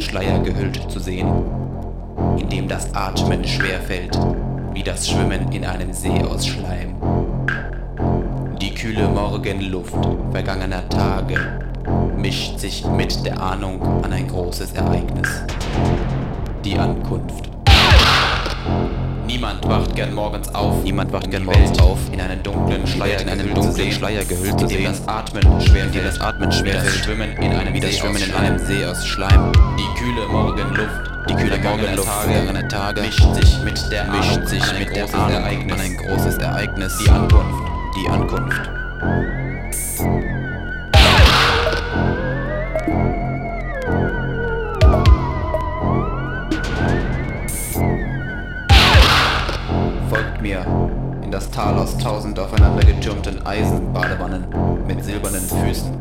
einen Schleier gehüllt zu sehen, in dem das Atmen schwerfällt, wie das Schwimmen in einem See aus Schleim. Die kühle Morgenluft vergangener Tage mischt sich mit der Ahnung an ein großes Ereignis. Die Ankunft. Niemand wacht gern morgens auf. Niemand wacht gern morgens auf, in einen dunklen Schleier in einen dunklen Schleier gehüllt zu sehen, das Atmen schwer dem das Atmen wie schwer das Schwimmen in einem wie das Schwimmen in einem See aus Schleim. Die kühle Morgenluft, Die kühle Morgenluft Tage, vergangener Tage mischt sich mit der mischt sich an ein mit der großes Ahnung Ereignis. an ein großes Ereignis. Die Ankunft. Die Ankunft. Eisenbadewannen mit silbernen Füßen.